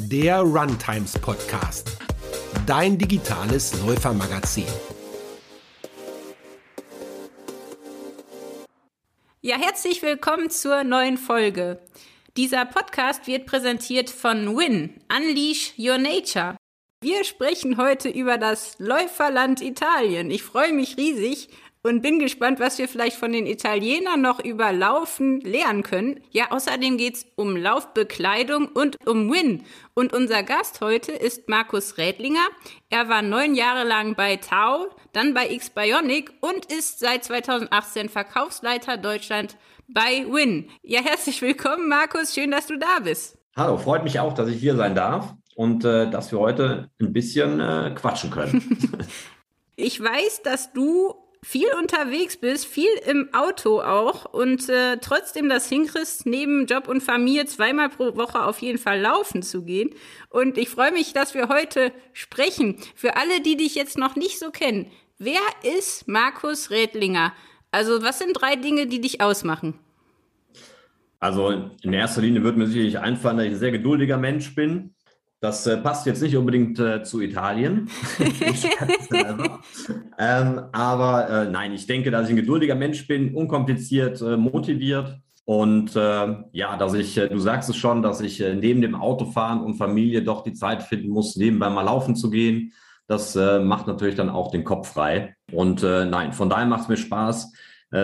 der Runtimes Podcast, dein digitales Läufermagazin. Ja, herzlich willkommen zur neuen Folge. Dieser Podcast wird präsentiert von Win, Unleash Your Nature. Wir sprechen heute über das Läuferland Italien. Ich freue mich riesig und bin gespannt, was wir vielleicht von den Italienern noch über Laufen lernen können. Ja, außerdem geht's um Laufbekleidung und um Win. Und unser Gast heute ist Markus Rädlinger. Er war neun Jahre lang bei Tau, dann bei X-Bionic und ist seit 2018 Verkaufsleiter Deutschland bei Win. Ja, herzlich willkommen, Markus. Schön, dass du da bist. Hallo, freut mich auch, dass ich hier sein darf und äh, dass wir heute ein bisschen äh, quatschen können. ich weiß, dass du viel unterwegs bist, viel im Auto auch und äh, trotzdem das hinkriegst, neben Job und Familie zweimal pro Woche auf jeden Fall laufen zu gehen. Und ich freue mich, dass wir heute sprechen. Für alle, die dich jetzt noch nicht so kennen, wer ist Markus Redlinger? Also was sind drei Dinge, die dich ausmachen? Also in erster Linie wird mir sicherlich einfallen, dass ich ein sehr geduldiger Mensch bin, das äh, passt jetzt nicht unbedingt äh, zu Italien. ähm, aber äh, nein, ich denke, dass ich ein geduldiger Mensch bin, unkompliziert, äh, motiviert. Und äh, ja, dass ich, äh, du sagst es schon, dass ich neben dem Autofahren und Familie doch die Zeit finden muss, nebenbei mal laufen zu gehen. Das macht natürlich dann auch den Kopf frei. Und nein, von daher macht es mir Spaß,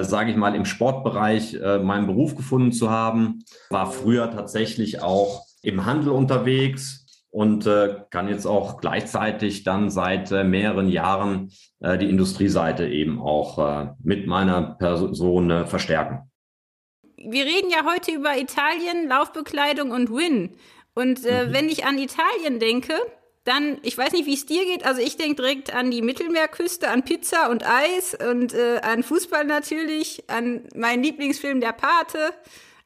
sage ich mal, im Sportbereich meinen Beruf gefunden zu haben. War früher tatsächlich auch im Handel unterwegs, und äh, kann jetzt auch gleichzeitig dann seit äh, mehreren Jahren äh, die Industrieseite eben auch äh, mit meiner Person äh, verstärken. Wir reden ja heute über Italien, Laufbekleidung und Win. Und äh, mhm. wenn ich an Italien denke, dann, ich weiß nicht, wie es dir geht, also ich denke direkt an die Mittelmeerküste, an Pizza und Eis und an Fußball natürlich, an meinen Lieblingsfilm Der Pate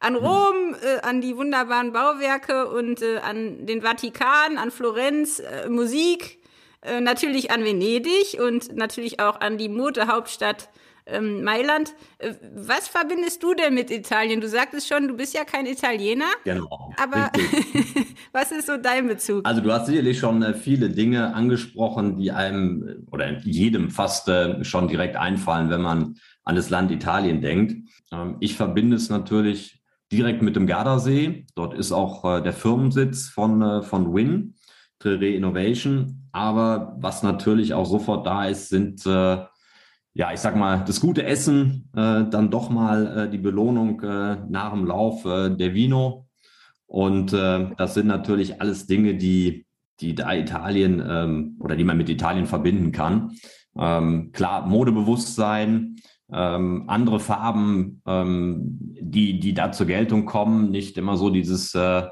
an Rom, äh, an die wunderbaren Bauwerke und äh, an den Vatikan, an Florenz, äh, Musik, äh, natürlich an Venedig und natürlich auch an die Modehauptstadt ähm, Mailand. Äh, was verbindest du denn mit Italien? Du sagtest schon, du bist ja kein Italiener. Genau. Aber was ist so dein Bezug? Also du hast sicherlich schon äh, viele Dinge angesprochen, die einem oder jedem fast schon direkt einfallen, wenn man an das Land Italien denkt. Ähm, ich verbinde es natürlich direkt mit dem Gardasee. Dort ist auch äh, der Firmensitz von, äh, von Win, Trere Innovation. Aber was natürlich auch sofort da ist, sind, äh, ja, ich sag mal, das gute Essen, äh, dann doch mal äh, die Belohnung äh, nach dem Lauf der Vino. Und das sind natürlich alles Dinge, die, die da Italien ähm, oder die man mit Italien verbinden kann. Ähm, klar, Modebewusstsein, ähm, andere Farben, ähm, die, die da zur Geltung kommen, nicht immer so dieses, äh,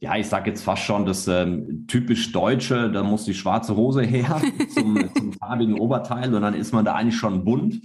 ja, ich sag jetzt fast schon das ähm, typisch Deutsche, da muss die schwarze Hose her zum, zum farbigen Oberteil und dann ist man da eigentlich schon bunt.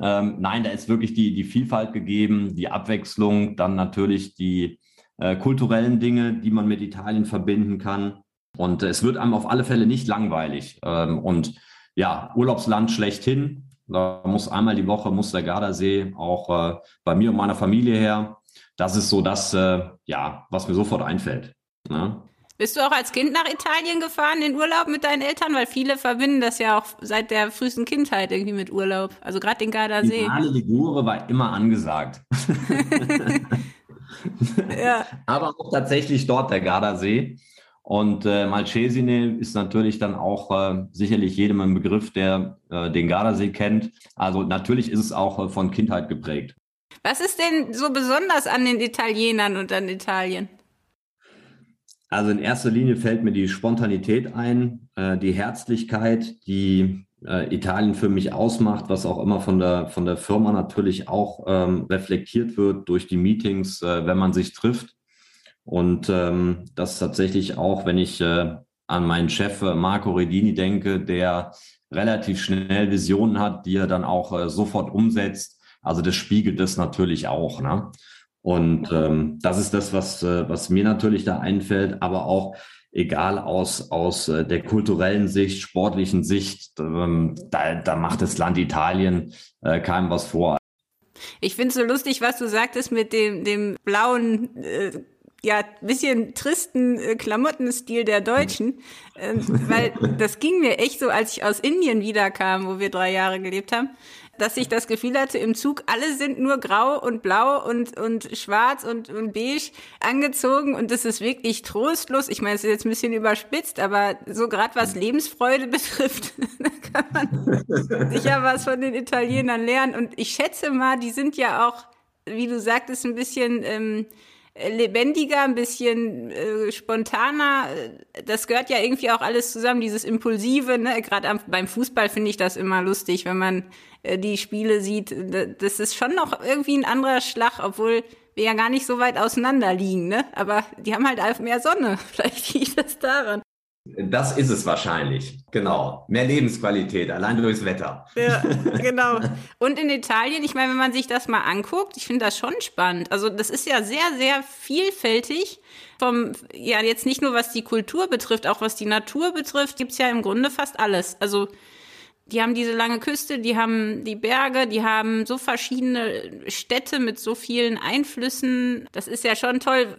Ähm, nein, da ist wirklich die, die Vielfalt gegeben, die Abwechslung, dann natürlich die äh, kulturellen Dinge, die man mit Italien verbinden kann. Und äh, es wird einem auf alle Fälle nicht langweilig. Ähm, und ja, Urlaubsland schlechthin. Da muss einmal die Woche muss der Gardasee auch äh, bei mir und meiner Familie her. Das ist so das, äh, ja, was mir sofort einfällt. Ne? Bist du auch als Kind nach Italien gefahren in Urlaub mit deinen Eltern? Weil viele verbinden das ja auch seit der frühesten Kindheit irgendwie mit Urlaub. Also gerade den Gardasee. Die Ligure war immer angesagt. ja. Aber auch tatsächlich dort der Gardasee. Und äh, Malcesine ist natürlich dann auch äh, sicherlich jedem ein Begriff, der äh, den Gardasee kennt. Also natürlich ist es auch äh, von Kindheit geprägt. Was ist denn so besonders an den Italienern und an Italien? Also in erster Linie fällt mir die Spontanität ein, äh, die Herzlichkeit, die äh, Italien für mich ausmacht, was auch immer von der, von der Firma natürlich auch ähm, reflektiert wird durch die Meetings, äh, wenn man sich trifft. Und ähm, das tatsächlich auch, wenn ich äh, an meinen Chef äh, Marco Redini denke, der relativ schnell Visionen hat, die er dann auch äh, sofort umsetzt. Also das spiegelt das natürlich auch. Ne? Und ähm, das ist das, was, äh, was mir natürlich da einfällt, aber auch egal aus, aus äh, der kulturellen Sicht, sportlichen Sicht, ähm, da, da macht das Land Italien äh, keinem was vor. Ich finde es so lustig, was du sagtest mit dem, dem blauen äh, ja, bisschen tristen äh, Klamottenstil der Deutschen, äh, weil das ging mir echt so, als ich aus Indien wiederkam, wo wir drei Jahre gelebt haben, dass ich das Gefühl hatte, im Zug, alle sind nur grau und blau und, und schwarz und, und beige angezogen und das ist wirklich trostlos. Ich meine, es ist jetzt ein bisschen überspitzt, aber so gerade was Lebensfreude betrifft, kann man sicher was von den Italienern lernen. Und ich schätze mal, die sind ja auch, wie du sagtest, ein bisschen... Ähm, lebendiger, ein bisschen äh, spontaner. Das gehört ja irgendwie auch alles zusammen, dieses Impulsive. Ne? Gerade beim Fußball finde ich das immer lustig, wenn man äh, die Spiele sieht. Das ist schon noch irgendwie ein anderer Schlag, obwohl wir ja gar nicht so weit auseinander liegen. Ne? Aber die haben halt mehr Sonne. Vielleicht liegt das daran. Das ist es wahrscheinlich, genau. Mehr Lebensqualität, allein durchs Wetter. Ja, genau. Und in Italien, ich meine, wenn man sich das mal anguckt, ich finde das schon spannend. Also das ist ja sehr, sehr vielfältig. Vom, ja, jetzt nicht nur was die Kultur betrifft, auch was die Natur betrifft, gibt's ja im Grunde fast alles. Also die haben diese lange Küste, die haben die Berge, die haben so verschiedene Städte mit so vielen Einflüssen. Das ist ja schon toll.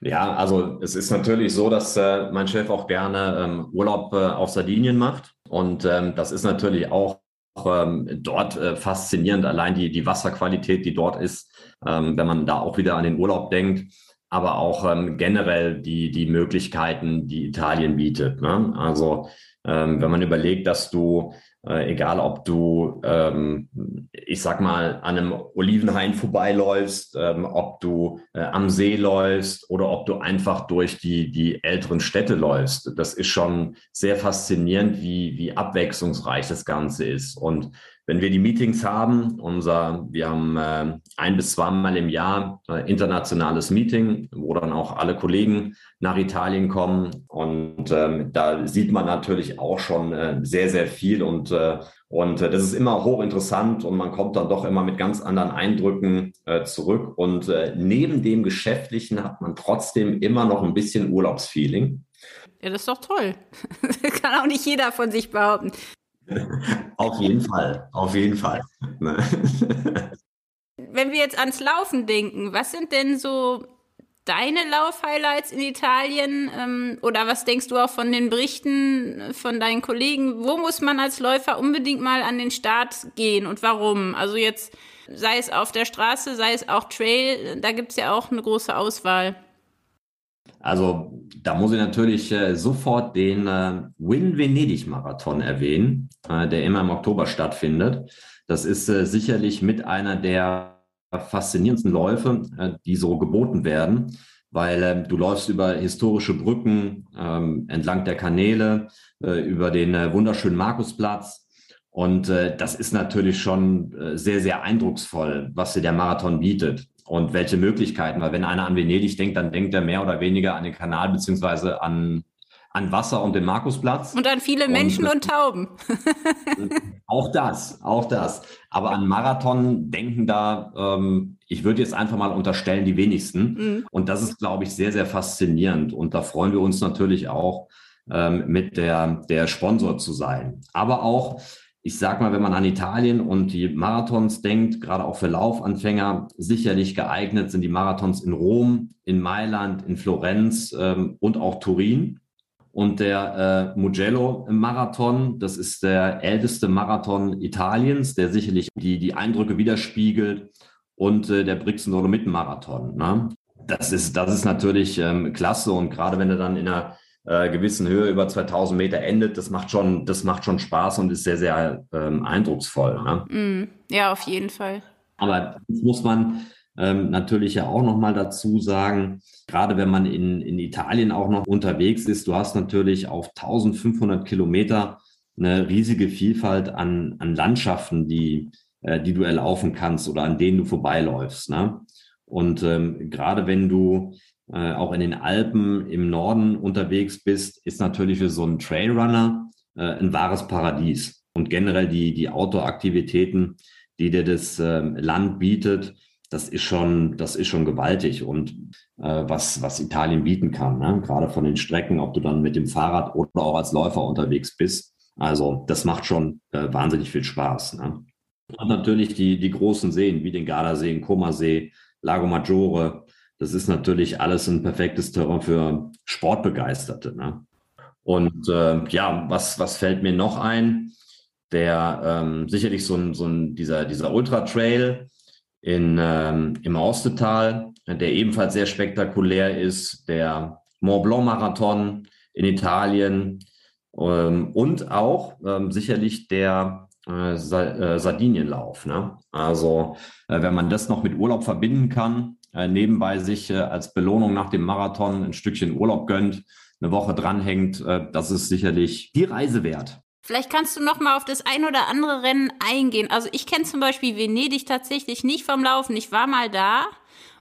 Ja, also es ist natürlich so, dass äh, mein Chef auch gerne ähm, Urlaub äh, auf Sardinien macht. Und ähm, das ist natürlich auch ähm, dort äh, faszinierend, allein die, die Wasserqualität, die dort ist, ähm, wenn man da auch wieder an den Urlaub denkt, aber auch ähm, generell die, die Möglichkeiten, die Italien bietet. Ne? Also ähm, wenn man überlegt, dass du äh, egal, ob du, ähm, ich sag mal, an einem Olivenhain vorbeiläufst, ähm, ob du äh, am See läufst oder ob du einfach durch die, die älteren Städte läufst. Das ist schon sehr faszinierend, wie, wie abwechslungsreich das Ganze ist. Und wenn wir die Meetings haben, unser, wir haben äh, ein bis zweimal im Jahr äh, internationales Meeting, wo dann auch alle Kollegen nach Italien kommen. Und ähm, da sieht man natürlich auch schon äh, sehr, sehr viel. Und, äh, und äh, das ist immer hochinteressant und man kommt dann doch immer mit ganz anderen Eindrücken äh, zurück. Und äh, neben dem Geschäftlichen hat man trotzdem immer noch ein bisschen Urlaubsfeeling. Ja, das ist doch toll. Kann auch nicht jeder von sich behaupten. auf jeden Fall, auf jeden Fall. Wenn wir jetzt ans Laufen denken, was sind denn so deine Lauf-Highlights in Italien? Ähm, oder was denkst du auch von den Berichten von deinen Kollegen? Wo muss man als Läufer unbedingt mal an den Start gehen und warum? Also jetzt sei es auf der Straße, sei es auch Trail, da gibt es ja auch eine große Auswahl. Also da muss ich natürlich äh, sofort den äh, Win Venedig Marathon erwähnen, äh, der immer im Oktober stattfindet. Das ist äh, sicherlich mit einer der faszinierendsten Läufe, äh, die so geboten werden, weil ähm, du läufst über historische Brücken, ähm, entlang der Kanäle, äh, über den wunderschönen Markusplatz. Und das ist natürlich schon sehr, sehr eindrucksvoll, was dir der Marathon bietet und welche Möglichkeiten. Weil wenn einer an Venedig denkt, dann denkt er mehr oder weniger an den Kanal beziehungsweise an, an Wasser und den Markusplatz. Und an viele Menschen und, und Tauben. auch das, auch das. Aber an Marathon denken da, ähm, ich würde jetzt einfach mal unterstellen, die wenigsten. Mhm. Und das ist, glaube ich, sehr, sehr faszinierend. Und da freuen wir uns natürlich auch, ähm, mit der, der Sponsor zu sein. Aber auch, ich sag mal, wenn man an Italien und die Marathons denkt, gerade auch für Laufanfänger, sicherlich geeignet sind die Marathons in Rom, in Mailand, in Florenz ähm, und auch Turin. Und der äh, Mugello-Marathon, das ist der älteste Marathon Italiens, der sicherlich die, die Eindrücke widerspiegelt. Und äh, der Brixen-Dolomiten-Marathon. Ne? Das, ist, das ist natürlich ähm, klasse. Und gerade wenn du dann in einer äh, gewissen Höhe über 2000 Meter endet, das macht schon, das macht schon Spaß und ist sehr, sehr ähm, eindrucksvoll. Ne? Mm, ja, auf jeden Fall. Aber das muss man ähm, natürlich ja auch nochmal dazu sagen, gerade wenn man in, in Italien auch noch unterwegs ist, du hast natürlich auf 1500 Kilometer eine riesige Vielfalt an, an Landschaften, die, äh, die du erlaufen kannst oder an denen du vorbeiläufst. Ne? Und ähm, gerade wenn du äh, auch in den Alpen im Norden unterwegs bist, ist natürlich für so einen Trailrunner äh, ein wahres Paradies. Und generell die, die Outdoor-Aktivitäten, die dir das äh, Land bietet, das ist schon, das ist schon gewaltig und äh, was, was Italien bieten kann, ne? gerade von den Strecken, ob du dann mit dem Fahrrad oder auch als Läufer unterwegs bist. Also das macht schon äh, wahnsinnig viel Spaß. Ne? Und natürlich die, die großen Seen, wie den Gardasee, den Comasee, Lago Maggiore, das ist natürlich alles ein perfektes Terrain für Sportbegeisterte. Ne? Und äh, ja, was, was fällt mir noch ein? Der ähm, sicherlich so ein, so ein dieser, dieser Ultra-Trail in, ähm, im Austetal, der ebenfalls sehr spektakulär ist, der Mont Blanc Marathon in Italien ähm, und auch ähm, sicherlich der äh, äh, Sardinienlauf. Ne? Also äh, wenn man das noch mit Urlaub verbinden kann, äh, nebenbei sich äh, als Belohnung nach dem Marathon ein Stückchen Urlaub gönnt, eine Woche dranhängt, äh, das ist sicherlich die Reise wert. Vielleicht kannst du noch mal auf das ein oder andere Rennen eingehen. Also ich kenne zum Beispiel Venedig tatsächlich nicht vom Laufen. Ich war mal da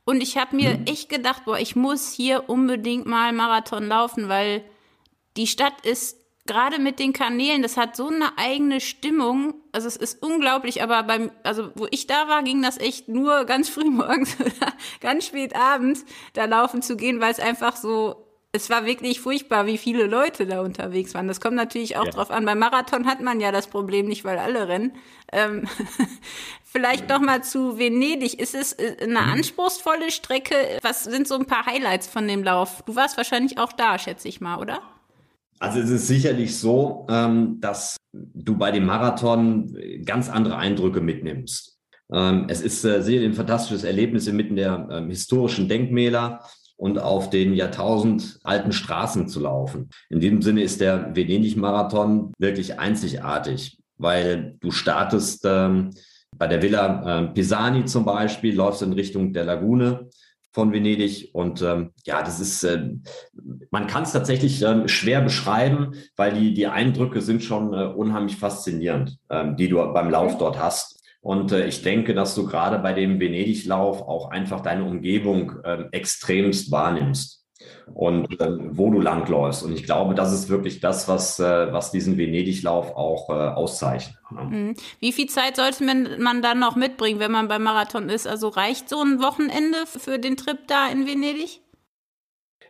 und ich habe mir hm. echt gedacht, boah, ich muss hier unbedingt mal Marathon laufen, weil die Stadt ist gerade mit den Kanälen, das hat so eine eigene Stimmung. Also es ist unglaublich, aber beim, also wo ich da war, ging das echt nur ganz früh morgens oder ganz spät abends da laufen zu gehen, weil es einfach so, es war wirklich furchtbar, wie viele Leute da unterwegs waren. Das kommt natürlich auch ja. drauf an. Beim Marathon hat man ja das Problem nicht, weil alle rennen. Ähm, vielleicht noch mal zu Venedig. Ist es äh, eine mhm. anspruchsvolle Strecke? Was sind so ein paar Highlights von dem Lauf? Du warst wahrscheinlich auch da, schätze ich mal, oder? Also es ist sicherlich so, ähm, dass du bei dem Marathon ganz andere Eindrücke mitnimmst. Ähm, es ist äh, sicher ein fantastisches Erlebnis inmitten der ähm, historischen Denkmäler und auf den Jahrtausend alten Straßen zu laufen. In diesem Sinne ist der Venedig-Marathon wirklich einzigartig, weil du startest bei der Villa äh, Pisani zum Beispiel, läufst in Richtung der Lagune von Venedig. Und ähm, ja, das ist, äh, man kann es tatsächlich ähm, schwer beschreiben, weil die, die Eindrücke sind schon äh, unheimlich faszinierend, ähm, die du beim Lauf dort hast. Und äh, ich denke, dass du gerade bei dem Venedig-Lauf auch einfach deine Umgebung äh, extremst wahrnimmst und äh, wo du langläufst. Und ich glaube, das ist wirklich das, was, äh, was diesen Venedig-Lauf auch äh, auszeichnet. Ne? Mhm. Wie viel Zeit sollte man, man dann noch mitbringen, wenn man beim Marathon ist? Also reicht so ein Wochenende für den Trip da in Venedig?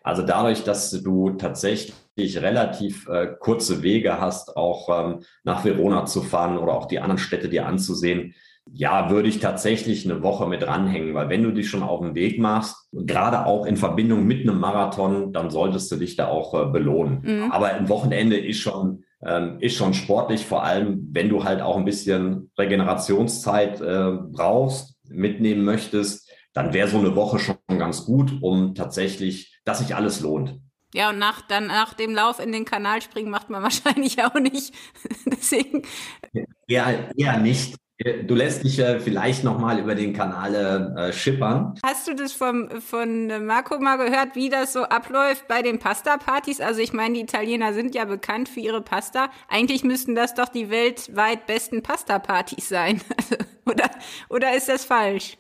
Also dadurch, dass du tatsächlich relativ äh, kurze Wege hast, auch ähm, nach Verona zu fahren oder auch die anderen Städte dir anzusehen, ja, würde ich tatsächlich eine Woche mit ranhängen, weil wenn du dich schon auf den Weg machst, gerade auch in Verbindung mit einem Marathon, dann solltest du dich da auch äh, belohnen. Mhm. Aber ein Wochenende ist schon, ähm, ist schon sportlich, vor allem wenn du halt auch ein bisschen Regenerationszeit äh, brauchst, mitnehmen möchtest, dann wäre so eine Woche schon ganz gut, um tatsächlich, dass sich alles lohnt. Ja, und nach, dann nach dem Lauf in den Kanal springen macht man wahrscheinlich auch nicht. Deswegen. Eher, eher nicht. Du lässt dich äh, vielleicht nochmal über den Kanal äh, schippern. Hast du das vom, von Marco mal gehört, wie das so abläuft bei den Pasta-Partys? Also ich meine, die Italiener sind ja bekannt für ihre Pasta. Eigentlich müssten das doch die weltweit besten Pasta-Partys sein. Also, oder, oder ist das falsch?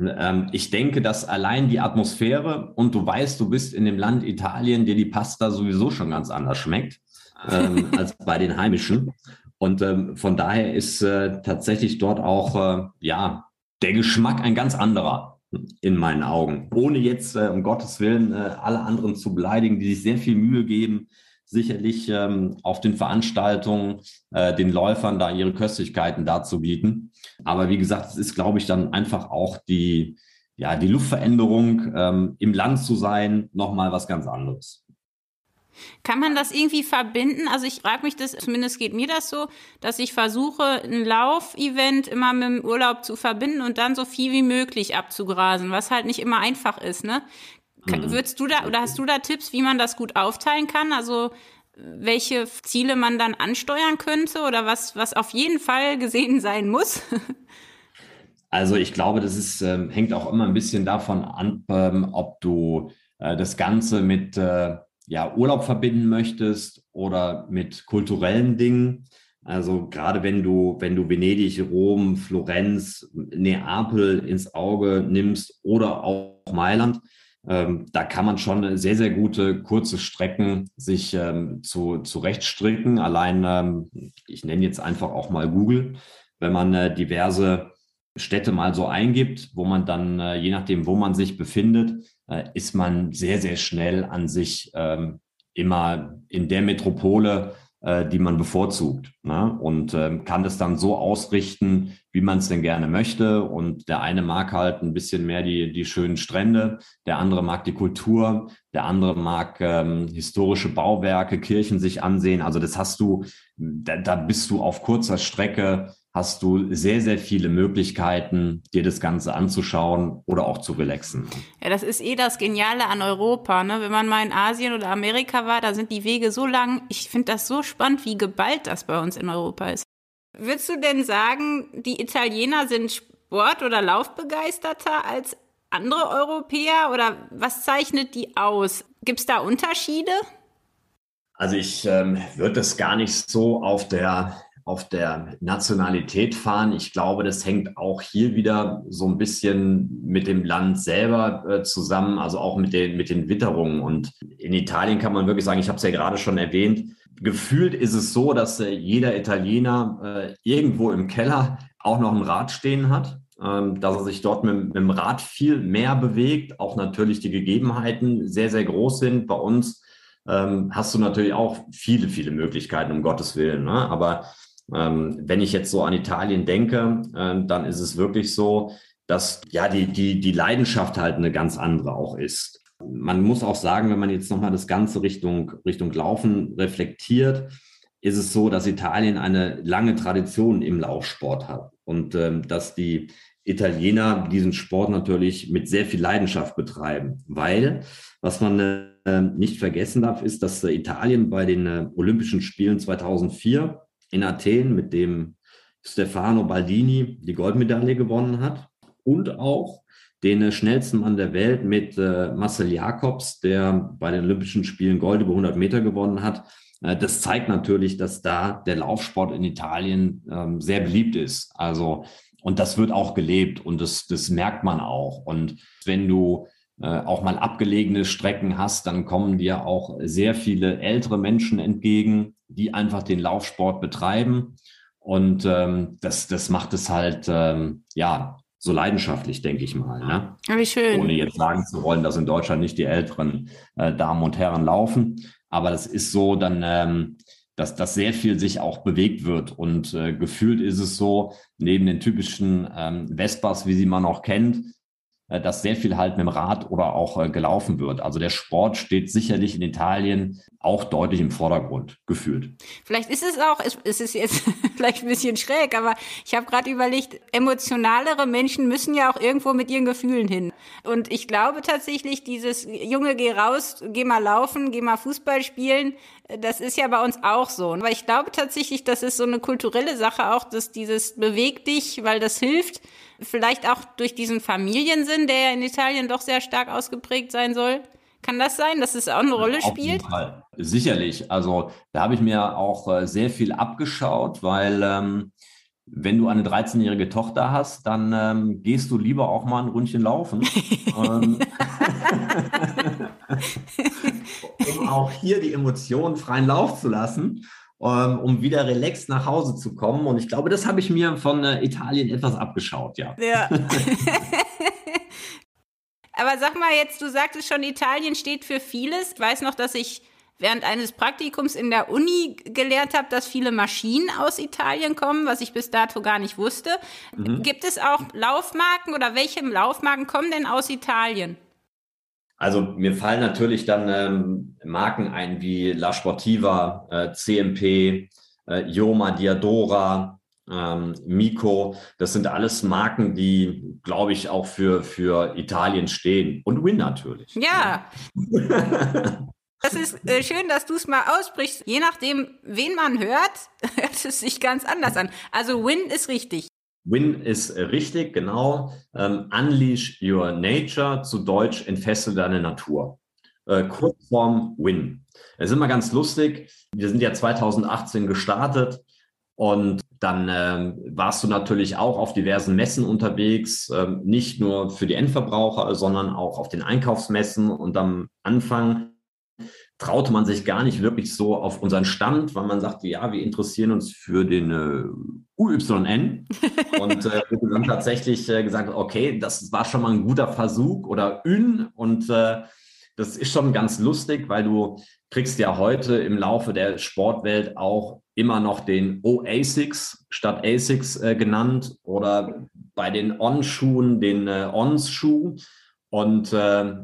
Ähm, ich denke, dass allein die Atmosphäre und du weißt, du bist in dem Land Italien, dir die Pasta sowieso schon ganz anders schmeckt ähm, als bei den Heimischen. Und ähm, von daher ist äh, tatsächlich dort auch äh, ja der Geschmack ein ganz anderer in meinen Augen. Ohne jetzt äh, um Gottes Willen äh, alle anderen zu beleidigen, die sich sehr viel Mühe geben, sicherlich ähm, auf den Veranstaltungen äh, den Läufern da ihre Köstlichkeiten darzubieten. Aber wie gesagt, es ist, glaube ich, dann einfach auch die, ja, die Luftveränderung, ähm, im Land zu sein, nochmal was ganz anderes. Kann man das irgendwie verbinden? Also ich frage mich das, zumindest geht mir das so, dass ich versuche, ein Laufevent immer mit dem Urlaub zu verbinden und dann so viel wie möglich abzugrasen, was halt nicht immer einfach ist, ne? Mhm. Würdest du da oder hast du da Tipps, wie man das gut aufteilen kann? Also welche Ziele man dann ansteuern könnte oder was, was auf jeden Fall gesehen sein muss? Also ich glaube, das ist, ähm, hängt auch immer ein bisschen davon an, ähm, ob du äh, das Ganze mit äh, ja, Urlaub verbinden möchtest oder mit kulturellen Dingen. Also gerade wenn du, wenn du Venedig, Rom, Florenz, Neapel ins Auge nimmst oder auch Mailand, ähm, da kann man schon sehr, sehr gute kurze Strecken sich ähm, zu, zurechtstricken. Allein, ähm, ich nenne jetzt einfach auch mal Google, wenn man äh, diverse Städte mal so eingibt, wo man dann, äh, je nachdem, wo man sich befindet, äh, ist man sehr, sehr schnell an sich ähm, immer in der Metropole, äh, die man bevorzugt. Ne? Und ähm, kann das dann so ausrichten, wie man es denn gerne möchte. Und der eine mag halt ein bisschen mehr die, die schönen Strände, der andere mag die Kultur, der andere mag ähm, historische Bauwerke, Kirchen sich ansehen. Also das hast du, da, da bist du auf kurzer Strecke hast du sehr, sehr viele Möglichkeiten, dir das Ganze anzuschauen oder auch zu relaxen. Ja, das ist eh das Geniale an Europa. Ne? Wenn man mal in Asien oder Amerika war, da sind die Wege so lang. Ich finde das so spannend, wie geballt das bei uns in Europa ist. Würdest du denn sagen, die Italiener sind Sport- oder Laufbegeisterter als andere Europäer oder was zeichnet die aus? Gibt es da Unterschiede? Also ich ähm, würde das gar nicht so auf der auf der Nationalität fahren. Ich glaube, das hängt auch hier wieder so ein bisschen mit dem Land selber äh, zusammen, also auch mit den, mit den Witterungen. Und in Italien kann man wirklich sagen, ich habe es ja gerade schon erwähnt, gefühlt ist es so, dass äh, jeder Italiener äh, irgendwo im Keller auch noch ein Rad stehen hat. Ähm, dass er sich dort mit, mit dem Rad viel mehr bewegt, auch natürlich die Gegebenheiten sehr, sehr groß sind. Bei uns ähm, hast du natürlich auch viele, viele Möglichkeiten, um Gottes Willen. Ne? Aber wenn ich jetzt so an Italien denke, äh, dann ist es wirklich so, dass ja die, die, die Leidenschaft halt eine ganz andere auch ist. Man muss auch sagen, wenn man jetzt nochmal das Ganze Richtung, Richtung Laufen reflektiert, ist es so, dass Italien eine lange Tradition im Laufsport hat und ähm, dass die Italiener diesen Sport natürlich mit sehr viel Leidenschaft betreiben, weil was man äh, nicht vergessen darf, ist, dass äh, Italien bei den äh, Olympischen Spielen 2004 in Athen, mit dem Stefano Baldini die Goldmedaille gewonnen hat und auch den schnellsten Mann der Welt mit äh, Marcel Jacobs, der bei den Olympischen Spielen Gold über 100 Meter gewonnen hat. Äh, das zeigt natürlich, dass da der Laufsport in Italien ähm, sehr beliebt ist. Also, und das wird auch gelebt und das, das merkt man auch. Und wenn du äh, auch mal abgelegene Strecken hast, dann kommen dir auch sehr viele ältere Menschen entgegen, die einfach den Laufsport betreiben. Und ähm, das, das macht es halt, ähm, ja, so leidenschaftlich, denke ich mal. Ne? Wie schön. Ohne jetzt sagen zu wollen, dass in Deutschland nicht die älteren äh, Damen und Herren laufen. Aber das ist so dann, ähm, dass, dass sehr viel sich auch bewegt wird. Und äh, gefühlt ist es so, neben den typischen ähm, Vespas, wie sie man auch kennt, äh, dass sehr viel halt mit dem Rad oder auch äh, gelaufen wird. Also der Sport steht sicherlich in Italien auch deutlich im Vordergrund gefühlt. Vielleicht ist es auch, es ist jetzt vielleicht ein bisschen schräg, aber ich habe gerade überlegt, emotionalere Menschen müssen ja auch irgendwo mit ihren Gefühlen hin. Und ich glaube tatsächlich, dieses Junge, geh raus, geh mal laufen, geh mal Fußball spielen, das ist ja bei uns auch so. Weil ich glaube tatsächlich, das ist so eine kulturelle Sache auch, dass dieses beweg dich, weil das hilft. Vielleicht auch durch diesen Familiensinn, der ja in Italien doch sehr stark ausgeprägt sein soll. Kann das sein, dass es auch eine Rolle Auf spielt? Jeden Fall. Sicherlich. Also da habe ich mir auch äh, sehr viel abgeschaut, weil ähm, wenn du eine 13-jährige Tochter hast, dann ähm, gehst du lieber auch mal ein Rundchen laufen. um auch hier die Emotionen freien Lauf zu lassen, um, um wieder relaxed nach Hause zu kommen. Und ich glaube, das habe ich mir von äh, Italien etwas abgeschaut, ja. Ja. Aber sag mal jetzt, du sagtest schon, Italien steht für vieles. Ich weiß noch, dass ich während eines Praktikums in der Uni gelernt habe, dass viele Maschinen aus Italien kommen, was ich bis dato gar nicht wusste. Mhm. Gibt es auch Laufmarken oder welche Laufmarken kommen denn aus Italien? Also mir fallen natürlich dann ähm, Marken ein wie La Sportiva, äh, CMP, äh, Yoma Diadora, ähm, Mico. Das sind alles Marken, die, glaube ich, auch für, für Italien stehen. Und Win natürlich. Ja. Das ist äh, schön, dass du es mal aussprichst. Je nachdem, wen man hört, hört es sich ganz anders an. Also Win ist richtig. Win ist richtig, genau. Ähm, unleash your nature, zu Deutsch entfessel deine Natur. Äh, Kurzform Win. Es ist immer ganz lustig. Wir sind ja 2018 gestartet und dann ähm, warst du natürlich auch auf diversen Messen unterwegs, ähm, nicht nur für die Endverbraucher, sondern auch auf den Einkaufsmessen. Und am Anfang traute man sich gar nicht wirklich so auf unseren Stand, weil man sagte, ja, wir interessieren uns für den äh, UYN. und äh, dann tatsächlich äh, gesagt, okay, das war schon mal ein guter Versuch oder Ün. Und äh, das ist schon ganz lustig, weil du kriegst ja heute im Laufe der Sportwelt auch immer noch den O-Asics statt Asics äh, genannt oder bei den On-Schuhen den äh, Ons-Schuh und äh,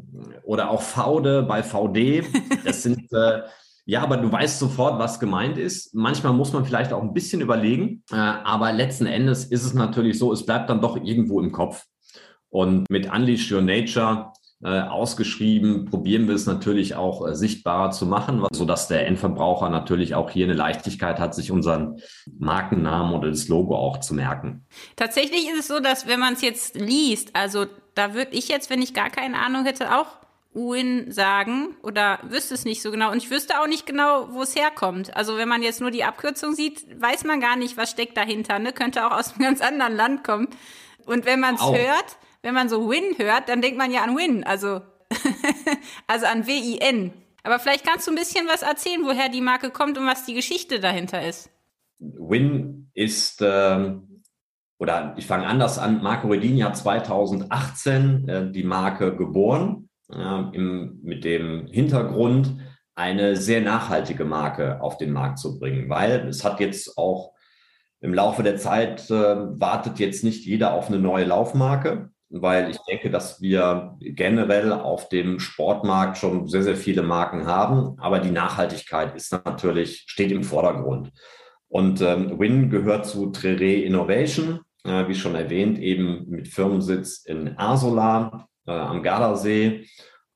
oder auch VD bei VD. Das sind äh, ja, aber du weißt sofort, was gemeint ist. Manchmal muss man vielleicht auch ein bisschen überlegen, äh, aber letzten Endes ist es natürlich so, es bleibt dann doch irgendwo im Kopf. Und mit Unleash Your Nature ausgeschrieben, probieren wir es natürlich auch äh, sichtbarer zu machen, sodass der Endverbraucher natürlich auch hier eine Leichtigkeit hat, sich unseren Markennamen oder das Logo auch zu merken. Tatsächlich ist es so, dass wenn man es jetzt liest, also da würde ich jetzt, wenn ich gar keine Ahnung hätte, auch Uin sagen oder wüsste es nicht so genau. Und ich wüsste auch nicht genau, wo es herkommt. Also wenn man jetzt nur die Abkürzung sieht, weiß man gar nicht, was steckt dahinter. Ne? Könnte auch aus einem ganz anderen Land kommen. Und wenn man es hört, wenn man so Win hört, dann denkt man ja an Win, also, also an W-I-N. Aber vielleicht kannst du ein bisschen was erzählen, woher die Marke kommt und was die Geschichte dahinter ist. Win ist, äh, oder ich fange anders an, Marco Redini hat 2018 äh, die Marke geboren, äh, im, mit dem Hintergrund, eine sehr nachhaltige Marke auf den Markt zu bringen, weil es hat jetzt auch im Laufe der Zeit äh, wartet jetzt nicht jeder auf eine neue Laufmarke weil ich denke, dass wir generell auf dem Sportmarkt schon sehr, sehr viele Marken haben, aber die Nachhaltigkeit ist natürlich, steht im Vordergrund. Und ähm, Win gehört zu Trere Innovation, äh, wie schon erwähnt, eben mit Firmensitz in Arsola äh, am Gardasee.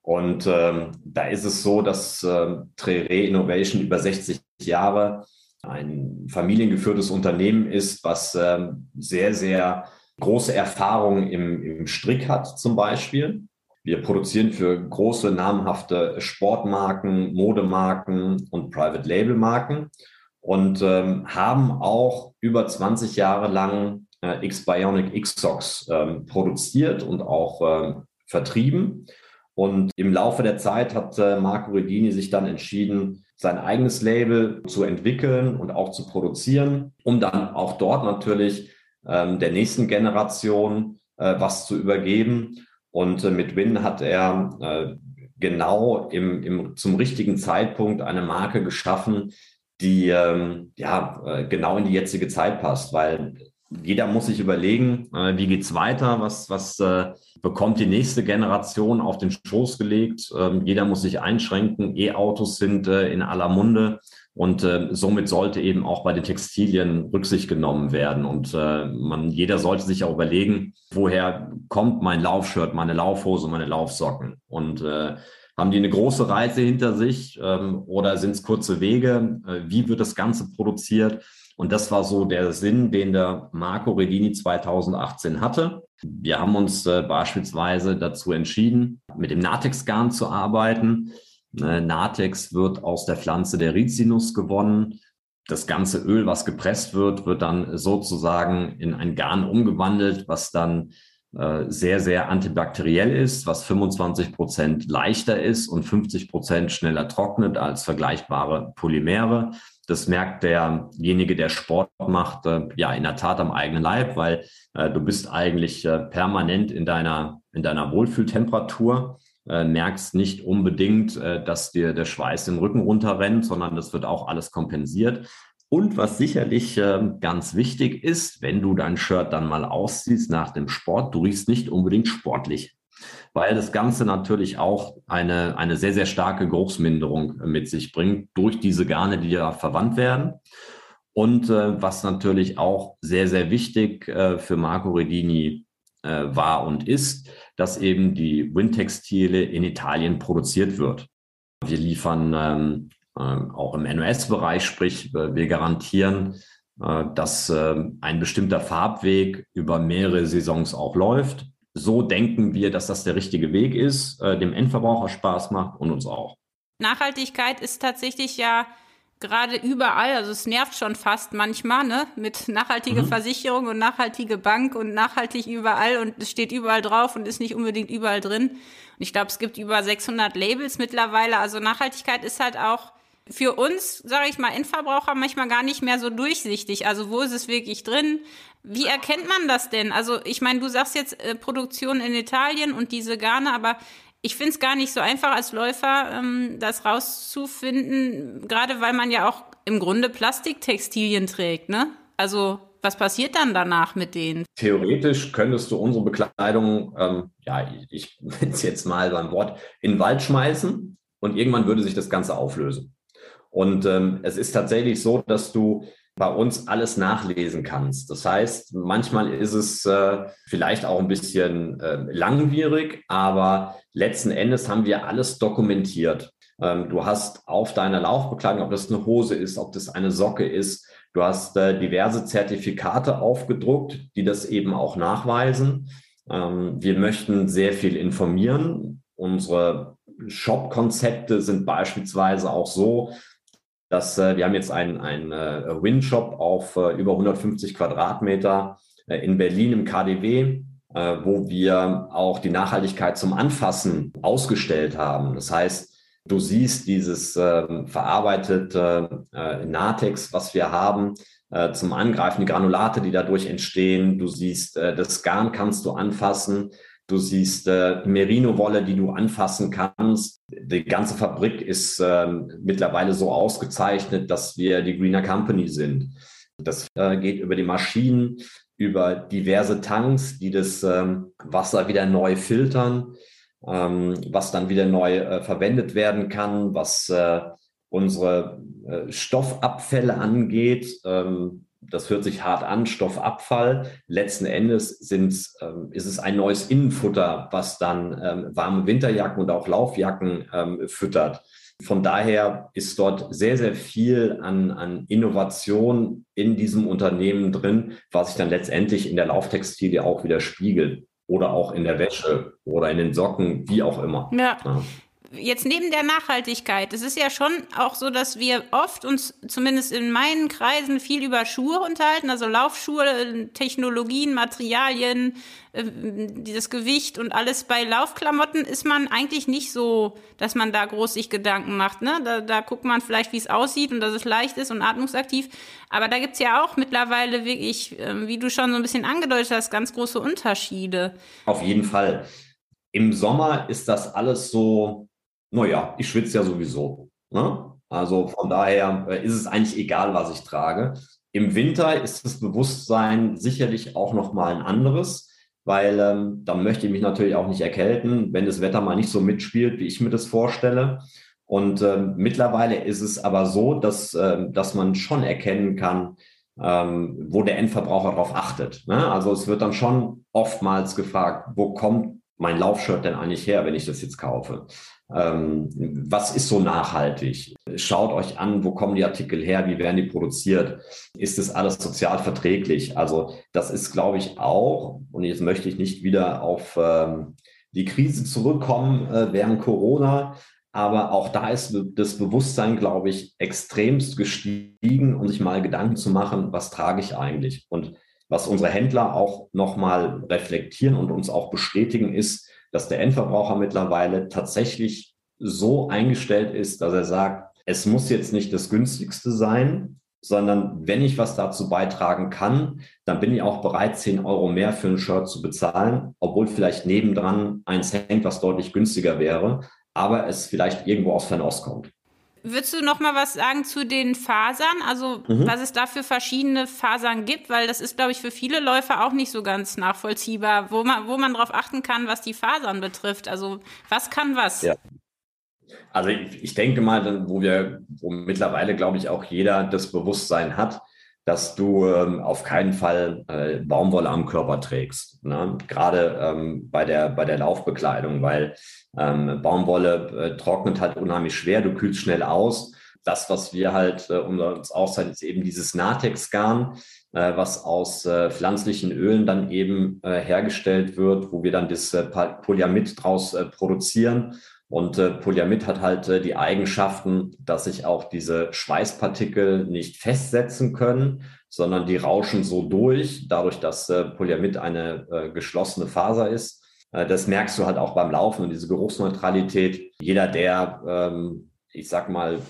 Und ähm, da ist es so, dass äh, Trere Innovation über 60 Jahre ein familiengeführtes Unternehmen ist, was äh, sehr, sehr große Erfahrung im, im Strick hat zum Beispiel. Wir produzieren für große namhafte Sportmarken, Modemarken und Private Label Marken und ähm, haben auch über 20 Jahre lang äh, X-Bionic X-Socks ähm, produziert und auch ähm, vertrieben. Und im Laufe der Zeit hat äh, Marco Redini sich dann entschieden, sein eigenes Label zu entwickeln und auch zu produzieren, um dann auch dort natürlich ähm, der nächsten Generation äh, was zu übergeben. Und äh, mit Win hat er äh, genau im, im, zum richtigen Zeitpunkt eine Marke geschaffen, die ähm, ja äh, genau in die jetzige Zeit passt, weil jeder muss sich überlegen, äh, wie geht's weiter, was, was äh, bekommt die nächste Generation auf den Schoß gelegt. Ähm, jeder muss sich einschränken. E-Autos sind äh, in aller Munde. Und äh, somit sollte eben auch bei den Textilien Rücksicht genommen werden. Und äh, man, jeder sollte sich auch überlegen, woher kommt mein Laufshirt, meine Laufhose, meine Laufsocken? Und äh, haben die eine große Reise hinter sich ähm, oder sind es kurze Wege? Äh, wie wird das Ganze produziert? Und das war so der Sinn, den der Marco Redini 2018 hatte. Wir haben uns äh, beispielsweise dazu entschieden, mit dem Natex-Garn zu arbeiten. Äh, Natex wird aus der Pflanze der Rizinus gewonnen. Das ganze Öl, was gepresst wird, wird dann sozusagen in ein Garn umgewandelt, was dann äh, sehr, sehr antibakteriell ist, was 25 Prozent leichter ist und 50 Prozent schneller trocknet als vergleichbare Polymere. Das merkt derjenige, der Sport macht, äh, ja in der Tat am eigenen Leib, weil äh, du bist eigentlich äh, permanent in deiner, in deiner Wohlfühltemperatur äh, merkst nicht unbedingt, äh, dass dir der Schweiß den Rücken runterrennt, sondern das wird auch alles kompensiert. Und was sicherlich äh, ganz wichtig ist, wenn du dein Shirt dann mal ausziehst nach dem Sport, du riechst nicht unbedingt sportlich, weil das Ganze natürlich auch eine, eine sehr, sehr starke Geruchsminderung mit sich bringt durch diese Garne, die da verwandt werden. Und äh, was natürlich auch sehr, sehr wichtig für Marco Redini war und ist, dass eben die Windtextile in Italien produziert wird. Wir liefern ähm, äh, auch im NOS-Bereich, sprich äh, wir garantieren, äh, dass äh, ein bestimmter Farbweg über mehrere Saisons auch läuft. So denken wir, dass das der richtige Weg ist, dem Endverbraucher Spaß macht und uns auch. Nachhaltigkeit ist tatsächlich ja gerade überall, also es nervt schon fast manchmal, ne, mit nachhaltige mhm. Versicherung und nachhaltige Bank und nachhaltig überall und es steht überall drauf und ist nicht unbedingt überall drin. Und ich glaube, es gibt über 600 Labels mittlerweile, also Nachhaltigkeit ist halt auch für uns, sage ich mal, Endverbraucher manchmal gar nicht mehr so durchsichtig. Also wo ist es wirklich drin? Wie erkennt man das denn? Also ich meine, du sagst jetzt äh, Produktion in Italien und diese Garne, aber ich finde es gar nicht so einfach als Läufer, ähm, das rauszufinden, gerade weil man ja auch im Grunde Plastiktextilien trägt, ne? Also was passiert dann danach mit denen? Theoretisch könntest du unsere Bekleidung, ähm, ja, ich nenne es jetzt mal beim Wort, in den Wald schmeißen und irgendwann würde sich das Ganze auflösen. Und ähm, es ist tatsächlich so, dass du bei uns alles nachlesen kannst. Das heißt, manchmal ist es äh, vielleicht auch ein bisschen äh, langwierig, aber letzten Endes haben wir alles dokumentiert. Ähm, du hast auf deiner Laufbekleidung, ob das eine Hose ist, ob das eine Socke ist, du hast äh, diverse Zertifikate aufgedruckt, die das eben auch nachweisen. Ähm, wir möchten sehr viel informieren. Unsere Shop-Konzepte sind beispielsweise auch so, dass äh, wir haben jetzt einen, einen äh, Win-Shop auf äh, über 150 Quadratmeter äh, in Berlin im KDW, äh, wo wir auch die Nachhaltigkeit zum Anfassen ausgestellt haben. Das heißt, du siehst dieses äh, verarbeitete äh, Natex, was wir haben, äh, zum Angreifen, die Granulate, die dadurch entstehen. Du siehst, äh, das Garn kannst du anfassen. Du siehst äh, Merino-Wolle, die du anfassen kannst. Die ganze Fabrik ist äh, mittlerweile so ausgezeichnet, dass wir die Greener Company sind. Das äh, geht über die Maschinen, über diverse Tanks, die das ähm, Wasser wieder neu filtern, ähm, was dann wieder neu äh, verwendet werden kann, was äh, unsere äh, Stoffabfälle angeht. Ähm, das hört sich hart an, Stoffabfall. Letzten Endes sind, ähm, ist es ein neues Innenfutter, was dann ähm, warme Winterjacken und auch Laufjacken ähm, füttert. Von daher ist dort sehr, sehr viel an, an Innovation in diesem Unternehmen drin, was sich dann letztendlich in der Lauftextilie auch wieder spiegelt. Oder auch in der Wäsche oder in den Socken, wie auch immer. Ja. ja jetzt neben der Nachhaltigkeit, es ist ja schon auch so, dass wir oft uns zumindest in meinen Kreisen viel über Schuhe unterhalten, also Laufschuhe, Technologien, Materialien, äh, das Gewicht und alles. Bei Laufklamotten ist man eigentlich nicht so, dass man da groß sich Gedanken macht. Ne? Da, da guckt man vielleicht, wie es aussieht und dass es leicht ist und atmungsaktiv. Aber da gibt's ja auch mittlerweile wirklich, ähm, wie du schon so ein bisschen angedeutet hast, ganz große Unterschiede. Auf jeden Fall. Im Sommer ist das alles so naja, ich schwitze ja sowieso. Ne? Also von daher äh, ist es eigentlich egal, was ich trage. Im Winter ist das Bewusstsein sicherlich auch nochmal ein anderes, weil ähm, dann möchte ich mich natürlich auch nicht erkälten, wenn das Wetter mal nicht so mitspielt, wie ich mir das vorstelle. Und äh, mittlerweile ist es aber so, dass, äh, dass man schon erkennen kann, ähm, wo der Endverbraucher darauf achtet. Ne? Also es wird dann schon oftmals gefragt, wo kommt mein Laufshirt denn eigentlich her, wenn ich das jetzt kaufe? Ähm, was ist so nachhaltig? Schaut euch an, wo kommen die Artikel her, wie werden die produziert? Ist das alles sozial verträglich? Also das ist, glaube ich, auch, und jetzt möchte ich nicht wieder auf ähm, die Krise zurückkommen äh, während Corona, aber auch da ist das Bewusstsein, glaube ich, extremst gestiegen, um sich mal Gedanken zu machen, was trage ich eigentlich? Und was unsere Händler auch nochmal reflektieren und uns auch bestätigen, ist, dass der Endverbraucher mittlerweile tatsächlich so eingestellt ist, dass er sagt, es muss jetzt nicht das günstigste sein, sondern wenn ich was dazu beitragen kann, dann bin ich auch bereit, 10 Euro mehr für ein Shirt zu bezahlen, obwohl vielleicht nebendran eins hängt, was deutlich günstiger wäre, aber es vielleicht irgendwo aus Fernost kommt. Würdest du noch mal was sagen zu den Fasern? Also, mhm. was es da für verschiedene Fasern gibt? Weil das ist, glaube ich, für viele Läufer auch nicht so ganz nachvollziehbar, wo man, wo man darauf achten kann, was die Fasern betrifft. Also, was kann was? Ja. Also, ich, ich denke mal, wo wir, wo mittlerweile, glaube ich, auch jeder das Bewusstsein hat, dass du ähm, auf keinen Fall äh, Baumwolle am Körper trägst. Ne? Gerade ähm, bei, der, bei der Laufbekleidung, weil ähm, Baumwolle äh, trocknet halt unheimlich schwer, du kühlst schnell aus. Das, was wir halt äh, uns auszeichnen, ist eben dieses Natex-Garn, äh, was aus äh, pflanzlichen Ölen dann eben äh, hergestellt wird, wo wir dann das äh, Polyamid draus äh, produzieren. Und äh, Polyamid hat halt äh, die Eigenschaften, dass sich auch diese Schweißpartikel nicht festsetzen können, sondern die rauschen so durch, dadurch, dass äh, Polyamid eine äh, geschlossene Faser ist äh, das merkst du halt auch beim Laufen und diese Geruchsneutralität. Jeder, der, ähm, ich sag mal,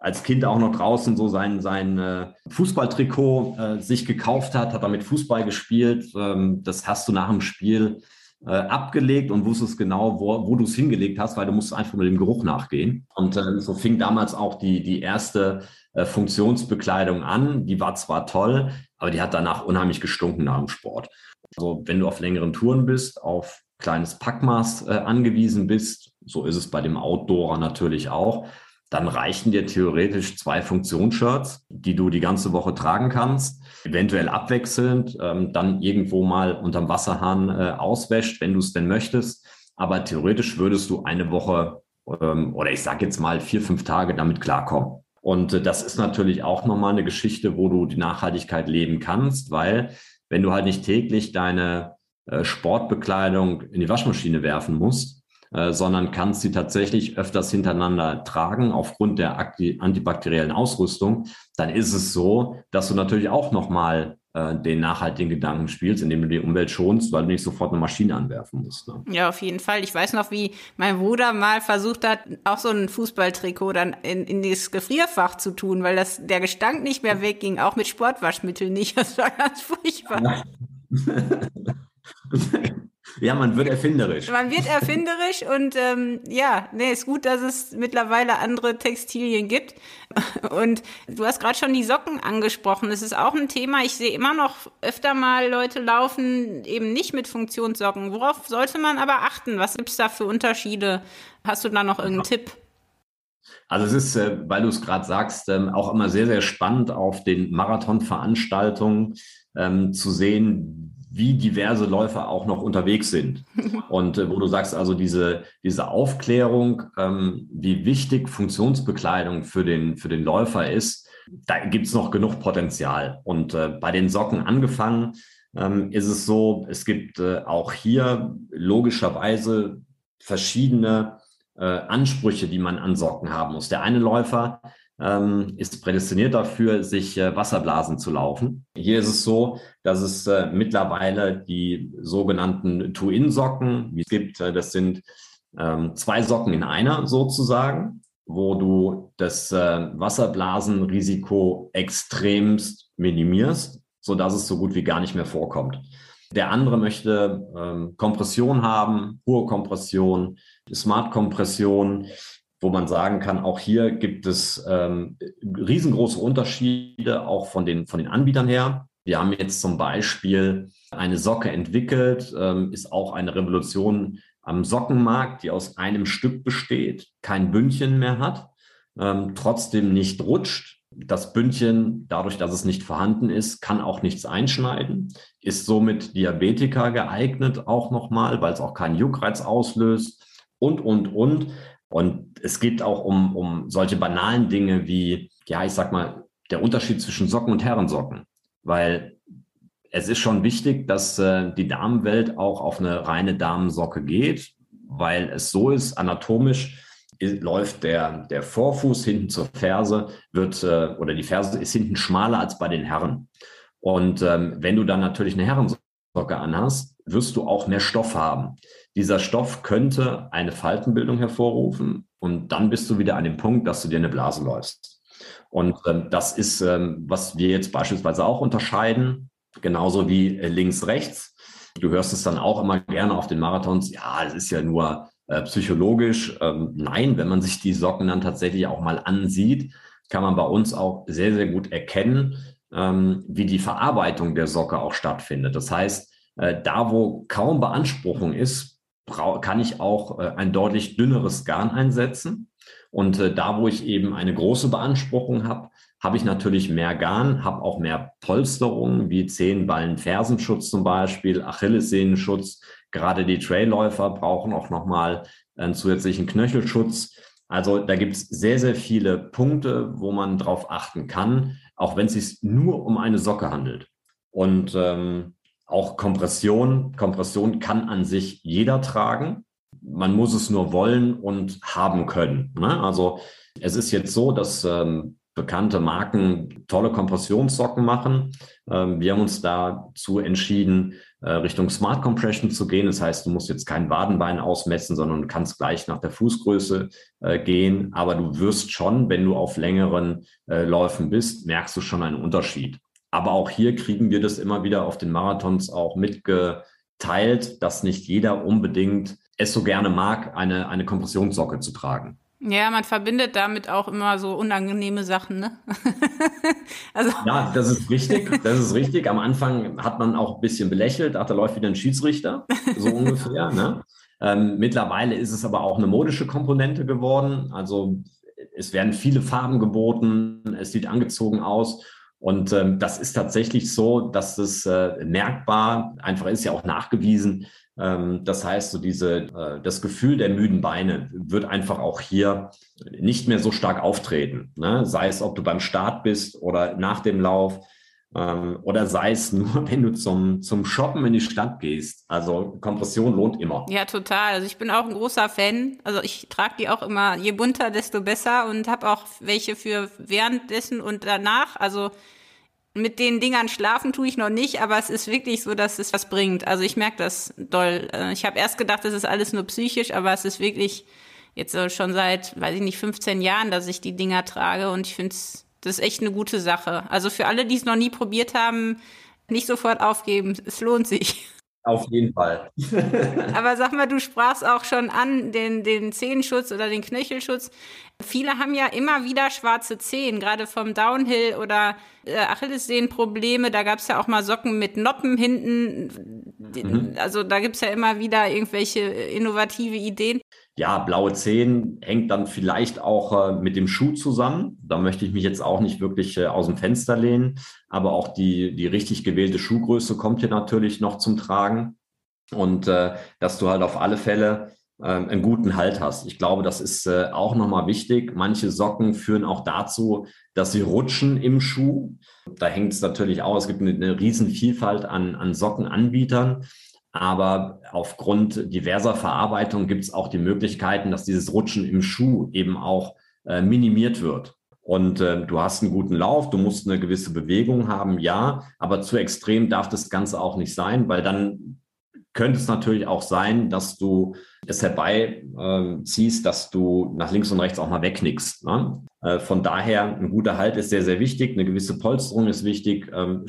als Kind auch noch draußen so sein, sein äh, Fußballtrikot äh, sich gekauft hat, hat damit Fußball gespielt. Ähm, das hast du nach dem Spiel äh, abgelegt und wusstest genau, wo, wo du es hingelegt hast, weil du musst einfach nur dem Geruch nachgehen. Und äh, so fing damals auch die, die erste äh, Funktionsbekleidung an. Die war zwar toll, aber die hat danach unheimlich gestunken nach dem Sport. Also wenn du auf längeren Touren bist, auf kleines Packmaß äh, angewiesen bist, so ist es bei dem Outdoorer natürlich auch, dann reichen dir theoretisch zwei Funktionsshirts, die du die ganze Woche tragen kannst, eventuell abwechselnd, ähm, dann irgendwo mal unterm Wasserhahn äh, auswäscht, wenn du es denn möchtest. Aber theoretisch würdest du eine Woche ähm, oder ich sage jetzt mal vier, fünf Tage damit klarkommen. Und äh, das ist natürlich auch nochmal eine Geschichte, wo du die Nachhaltigkeit leben kannst, weil wenn du halt nicht täglich deine äh, Sportbekleidung in die Waschmaschine werfen musst, äh, sondern kannst sie tatsächlich öfters hintereinander tragen aufgrund der antibakteriellen Ausrüstung, dann ist es so, dass du natürlich auch nochmal äh, den nachhaltigen Gedanken spielst, indem du die Umwelt schonst, weil du nicht sofort eine Maschine anwerfen musst. Ne? Ja, auf jeden Fall. Ich weiß noch, wie mein Bruder mal versucht hat, auch so ein Fußballtrikot dann in, in das Gefrierfach zu tun, weil das, der Gestank nicht mehr wegging, auch mit Sportwaschmitteln nicht. Das war ganz furchtbar. Ja. Ja, man wird erfinderisch. Man wird erfinderisch und ähm, ja, nee, ist gut, dass es mittlerweile andere Textilien gibt. Und du hast gerade schon die Socken angesprochen. Das ist auch ein Thema. Ich sehe immer noch öfter mal Leute laufen eben nicht mit Funktionssocken. Worauf sollte man aber achten? Was gibt's da für Unterschiede? Hast du da noch irgendeinen ja. Tipp? Also es ist, äh, weil du es gerade sagst, ähm, auch immer sehr, sehr spannend auf den Marathonveranstaltungen ähm, zu sehen, wie diverse Läufer auch noch unterwegs sind. Und äh, wo du sagst, also diese, diese Aufklärung, ähm, wie wichtig Funktionsbekleidung für den, für den Läufer ist, da gibt's noch genug Potenzial. Und äh, bei den Socken angefangen ähm, ist es so, es gibt äh, auch hier logischerweise verschiedene äh, Ansprüche, die man an Socken haben muss. Der eine Läufer ähm, ist prädestiniert dafür, sich äh, Wasserblasen zu laufen. Hier ist es so, dass es äh, mittlerweile die sogenannten Two-In-Socken gibt. Äh, das sind ähm, zwei Socken in einer sozusagen, wo du das äh, Wasserblasenrisiko extremst minimierst, sodass es so gut wie gar nicht mehr vorkommt. Der andere möchte ähm, Kompression haben, hohe Kompression, Smart-Kompression wo man sagen kann, auch hier gibt es ähm, riesengroße Unterschiede auch von den, von den Anbietern her. Wir haben jetzt zum Beispiel eine Socke entwickelt, ähm, ist auch eine Revolution am Sockenmarkt, die aus einem Stück besteht, kein Bündchen mehr hat, ähm, trotzdem nicht rutscht. Das Bündchen, dadurch, dass es nicht vorhanden ist, kann auch nichts einschneiden, ist somit Diabetiker geeignet auch nochmal, weil es auch keinen Juckreiz auslöst und, und, und. Und es geht auch um, um solche banalen Dinge wie, ja, ich sag mal, der Unterschied zwischen Socken und Herrensocken. Weil es ist schon wichtig, dass äh, die Damenwelt auch auf eine reine Damensocke geht, weil es so ist, anatomisch läuft der, der Vorfuß hinten zur Ferse, wird, äh, oder die Ferse ist hinten schmaler als bei den Herren. Und ähm, wenn du dann natürlich eine Herrensocke anhast, wirst du auch mehr Stoff haben. Dieser Stoff könnte eine Faltenbildung hervorrufen und dann bist du wieder an dem Punkt, dass du dir eine Blase läufst. Und ähm, das ist, ähm, was wir jetzt beispielsweise auch unterscheiden, genauso wie äh, links-rechts. Du hörst es dann auch immer gerne auf den Marathons, ja, es ist ja nur äh, psychologisch. Ähm, nein, wenn man sich die Socken dann tatsächlich auch mal ansieht, kann man bei uns auch sehr, sehr gut erkennen, ähm, wie die Verarbeitung der Socke auch stattfindet. Das heißt, äh, da wo kaum Beanspruchung ist, kann ich auch äh, ein deutlich dünneres Garn einsetzen. Und äh, da, wo ich eben eine große Beanspruchung habe, habe ich natürlich mehr Garn, habe auch mehr Polsterung, wie Zehenballen, Fersenschutz zum Beispiel, Achillessehnenschutz. Gerade die Trailläufer brauchen auch nochmal einen zusätzlichen Knöchelschutz. Also da gibt es sehr, sehr viele Punkte, wo man drauf achten kann, auch wenn es sich nur um eine Socke handelt. Und ähm, auch Kompression. Kompression kann an sich jeder tragen. Man muss es nur wollen und haben können. Ne? Also es ist jetzt so, dass ähm, bekannte Marken tolle Kompressionssocken machen. Ähm, wir haben uns dazu entschieden, äh, Richtung Smart Compression zu gehen. Das heißt, du musst jetzt kein Wadenbein ausmessen, sondern kannst gleich nach der Fußgröße äh, gehen. Aber du wirst schon, wenn du auf längeren äh, Läufen bist, merkst du schon einen Unterschied. Aber auch hier kriegen wir das immer wieder auf den Marathons auch mitge, teilt, dass nicht jeder unbedingt es so gerne mag, eine, eine Kompressionssocke zu tragen. Ja, man verbindet damit auch immer so unangenehme Sachen, ne? also. Ja, das ist richtig. Das ist richtig. Am Anfang hat man auch ein bisschen belächelt, ach, da läuft wieder ein Schiedsrichter, so ungefähr. Ne? Ähm, mittlerweile ist es aber auch eine modische Komponente geworden. Also es werden viele Farben geboten, es sieht angezogen aus. Und ähm, das ist tatsächlich so, dass es äh, merkbar einfach ist, ja auch nachgewiesen, das heißt, so diese, äh, das Gefühl der müden Beine wird einfach auch hier nicht mehr so stark auftreten. Ne? Sei es, ob du beim Start bist oder nach dem Lauf ähm, oder sei es nur, wenn du zum, zum Shoppen in die Stadt gehst. Also Kompression lohnt immer. Ja, total. Also ich bin auch ein großer Fan. Also ich trage die auch immer, je bunter, desto besser und habe auch welche für währenddessen und danach. Also mit den Dingern schlafen tue ich noch nicht, aber es ist wirklich so, dass es was bringt. Also ich merke das doll. Äh, ich habe erst gedacht, das ist alles nur psychisch, aber es ist wirklich jetzt schon seit, weiß ich nicht, 15 Jahren, dass ich die Dinger trage und ich finde es, das ist echt eine gute Sache. Also für alle, die es noch nie probiert haben, nicht sofort aufgeben. Es lohnt sich. Auf jeden Fall. Aber sag mal, du sprachst auch schon an den, den Zehenschutz oder den Knöchelschutz. Viele haben ja immer wieder schwarze Zehen, gerade vom Downhill oder äh, Achillessehnenprobleme. Da gab es ja auch mal Socken mit Noppen hinten. Mhm. Also da gibt es ja immer wieder irgendwelche innovative Ideen. Ja, blaue Zehen hängt dann vielleicht auch äh, mit dem Schuh zusammen. Da möchte ich mich jetzt auch nicht wirklich äh, aus dem Fenster lehnen. Aber auch die, die richtig gewählte Schuhgröße kommt hier natürlich noch zum Tragen. Und äh, dass du halt auf alle Fälle äh, einen guten Halt hast. Ich glaube, das ist äh, auch nochmal wichtig. Manche Socken führen auch dazu, dass sie rutschen im Schuh. Da hängt es natürlich auch. Es gibt eine, eine riesen an, an Sockenanbietern. Aber aufgrund diverser Verarbeitung gibt es auch die Möglichkeiten, dass dieses Rutschen im Schuh eben auch äh, minimiert wird. Und äh, du hast einen guten Lauf, du musst eine gewisse Bewegung haben, ja, aber zu extrem darf das Ganze auch nicht sein, weil dann könnte es natürlich auch sein, dass du es herbeiziehst, äh, dass du nach links und rechts auch mal wegknickst. Ne? Äh, von daher, ein guter Halt ist sehr, sehr wichtig, eine gewisse Polsterung ist wichtig, ähm,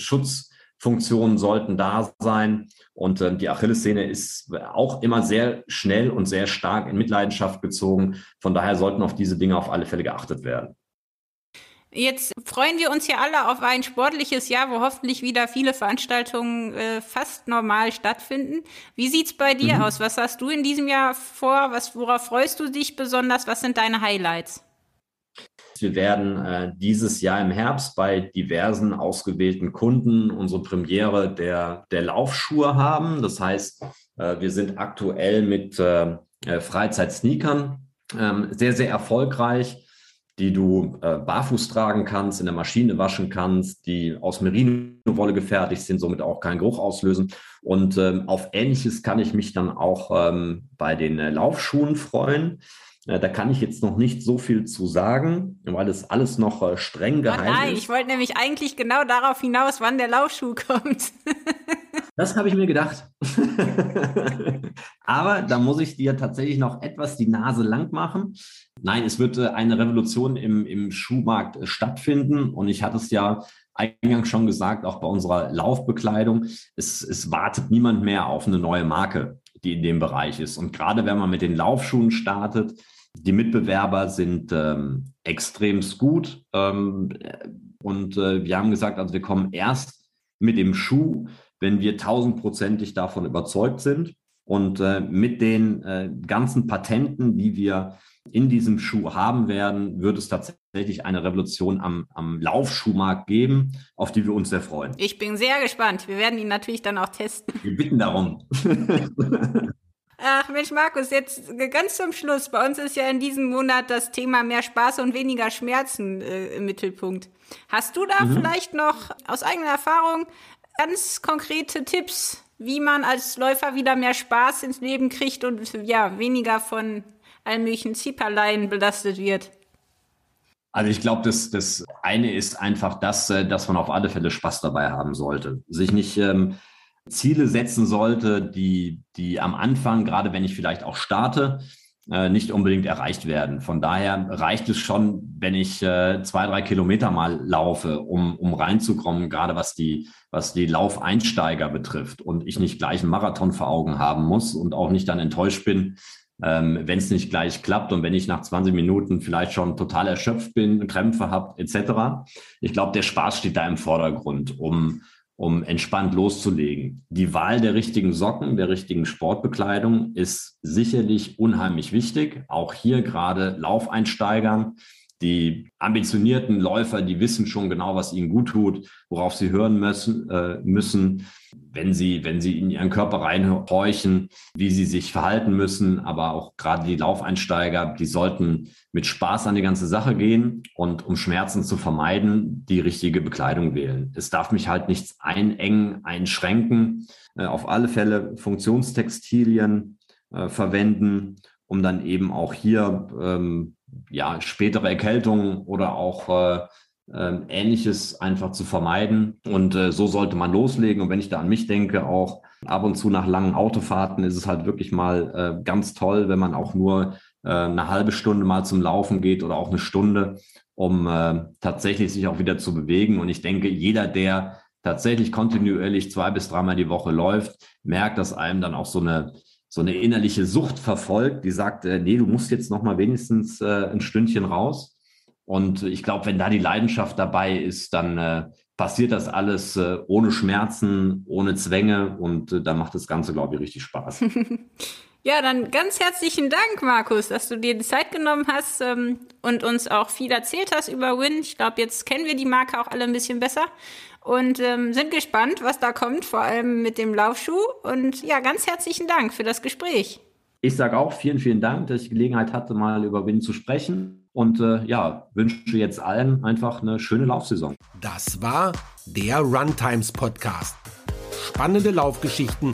Schutzfunktionen sollten da sein. Und äh, die Achillessehne ist auch immer sehr schnell und sehr stark in Mitleidenschaft gezogen. Von daher sollten auf diese Dinge auf alle Fälle geachtet werden. Jetzt freuen wir uns ja alle auf ein sportliches Jahr, wo hoffentlich wieder viele Veranstaltungen äh, fast normal stattfinden. Wie sieht's bei dir mhm. aus? Was hast du in diesem Jahr vor? Was, worauf freust du dich besonders? Was sind deine Highlights? Wir werden äh, dieses Jahr im Herbst bei diversen ausgewählten Kunden unsere Premiere der, der Laufschuhe haben. Das heißt, äh, wir sind aktuell mit äh, äh Freizeit-Sneakern ähm, sehr, sehr erfolgreich die du äh, barfuß tragen kannst, in der Maschine waschen kannst, die aus Merino-Wolle gefertigt sind, somit auch keinen Geruch auslösen. Und ähm, auf Ähnliches kann ich mich dann auch ähm, bei den äh, Laufschuhen freuen. Äh, da kann ich jetzt noch nicht so viel zu sagen, weil es alles noch äh, streng geheim oh nein, ist. Nein, ich wollte nämlich eigentlich genau darauf hinaus, wann der Laufschuh kommt. Das habe ich mir gedacht. Aber da muss ich dir tatsächlich noch etwas die Nase lang machen. Nein, es wird äh, eine Revolution im, im Schuhmarkt stattfinden. Und ich hatte es ja eingangs schon gesagt, auch bei unserer Laufbekleidung. Es, es wartet niemand mehr auf eine neue Marke, die in dem Bereich ist. Und gerade wenn man mit den Laufschuhen startet, die Mitbewerber sind ähm, extremst gut. Ähm, und äh, wir haben gesagt, also wir kommen erst mit dem Schuh, wenn wir tausendprozentig davon überzeugt sind. Und äh, mit den äh, ganzen Patenten, die wir in diesem Schuh haben werden, wird es tatsächlich eine Revolution am, am Laufschuhmarkt geben, auf die wir uns sehr freuen. Ich bin sehr gespannt. Wir werden ihn natürlich dann auch testen. Wir bitten darum. Ach Mensch, Markus, jetzt ganz zum Schluss. Bei uns ist ja in diesem Monat das Thema mehr Spaß und weniger Schmerzen äh, im Mittelpunkt. Hast du da mhm. vielleicht noch aus eigener Erfahrung ganz konkrete Tipps, wie man als Läufer wieder mehr Spaß ins Leben kriegt und ja, weniger von allen möglichen Zieperleien belastet wird? Also ich glaube, das, das eine ist einfach das, äh, dass man auf alle Fälle Spaß dabei haben sollte. Sich nicht ähm, Ziele setzen sollte, die, die am Anfang, gerade wenn ich vielleicht auch starte, äh, nicht unbedingt erreicht werden. Von daher reicht es schon, wenn ich äh, zwei, drei Kilometer mal laufe, um, um reinzukommen, gerade was die, was die Laufeinsteiger betrifft und ich nicht gleich einen Marathon vor Augen haben muss und auch nicht dann enttäuscht bin, ähm, wenn es nicht gleich klappt und wenn ich nach 20 Minuten vielleicht schon total erschöpft bin, Krämpfe habe, etc. Ich glaube, der Spaß steht da im Vordergrund, um um entspannt loszulegen. Die Wahl der richtigen Socken, der richtigen Sportbekleidung ist sicherlich unheimlich wichtig. Auch hier gerade Laufeinsteigern. Die ambitionierten Läufer, die wissen schon genau, was ihnen gut tut, worauf sie hören müssen, äh, müssen wenn sie, wenn sie in ihren Körper reinhorchen, wie sie sich verhalten müssen. Aber auch gerade die Laufeinsteiger, die sollten mit Spaß an die ganze Sache gehen und um Schmerzen zu vermeiden, die richtige Bekleidung wählen. Es darf mich halt nichts einengen, einschränken. Äh, auf alle Fälle Funktionstextilien äh, verwenden, um dann eben auch hier ähm, ja, spätere Erkältungen oder auch äh, ähm, Ähnliches einfach zu vermeiden. Und äh, so sollte man loslegen. Und wenn ich da an mich denke, auch ab und zu nach langen Autofahrten ist es halt wirklich mal äh, ganz toll, wenn man auch nur äh, eine halbe Stunde mal zum Laufen geht oder auch eine Stunde, um äh, tatsächlich sich auch wieder zu bewegen. Und ich denke, jeder, der tatsächlich kontinuierlich zwei bis dreimal die Woche läuft, merkt, dass einem dann auch so eine so eine innerliche Sucht verfolgt, die sagt, äh, nee, du musst jetzt noch mal wenigstens äh, ein Stündchen raus. Und ich glaube, wenn da die Leidenschaft dabei ist, dann äh, passiert das alles äh, ohne Schmerzen, ohne Zwänge und äh, da macht das Ganze, glaube ich, richtig Spaß. ja, dann ganz herzlichen Dank, Markus, dass du dir die Zeit genommen hast ähm, und uns auch viel erzählt hast über Win. Ich glaube, jetzt kennen wir die Marke auch alle ein bisschen besser und ähm, sind gespannt, was da kommt, vor allem mit dem Laufschuh. Und ja, ganz herzlichen Dank für das Gespräch. Ich sage auch vielen, vielen Dank, dass ich Gelegenheit hatte, mal über Win zu sprechen und äh, ja, wünsche jetzt allen einfach eine schöne Laufsaison. Das war der Runtimes Podcast. Spannende Laufgeschichten,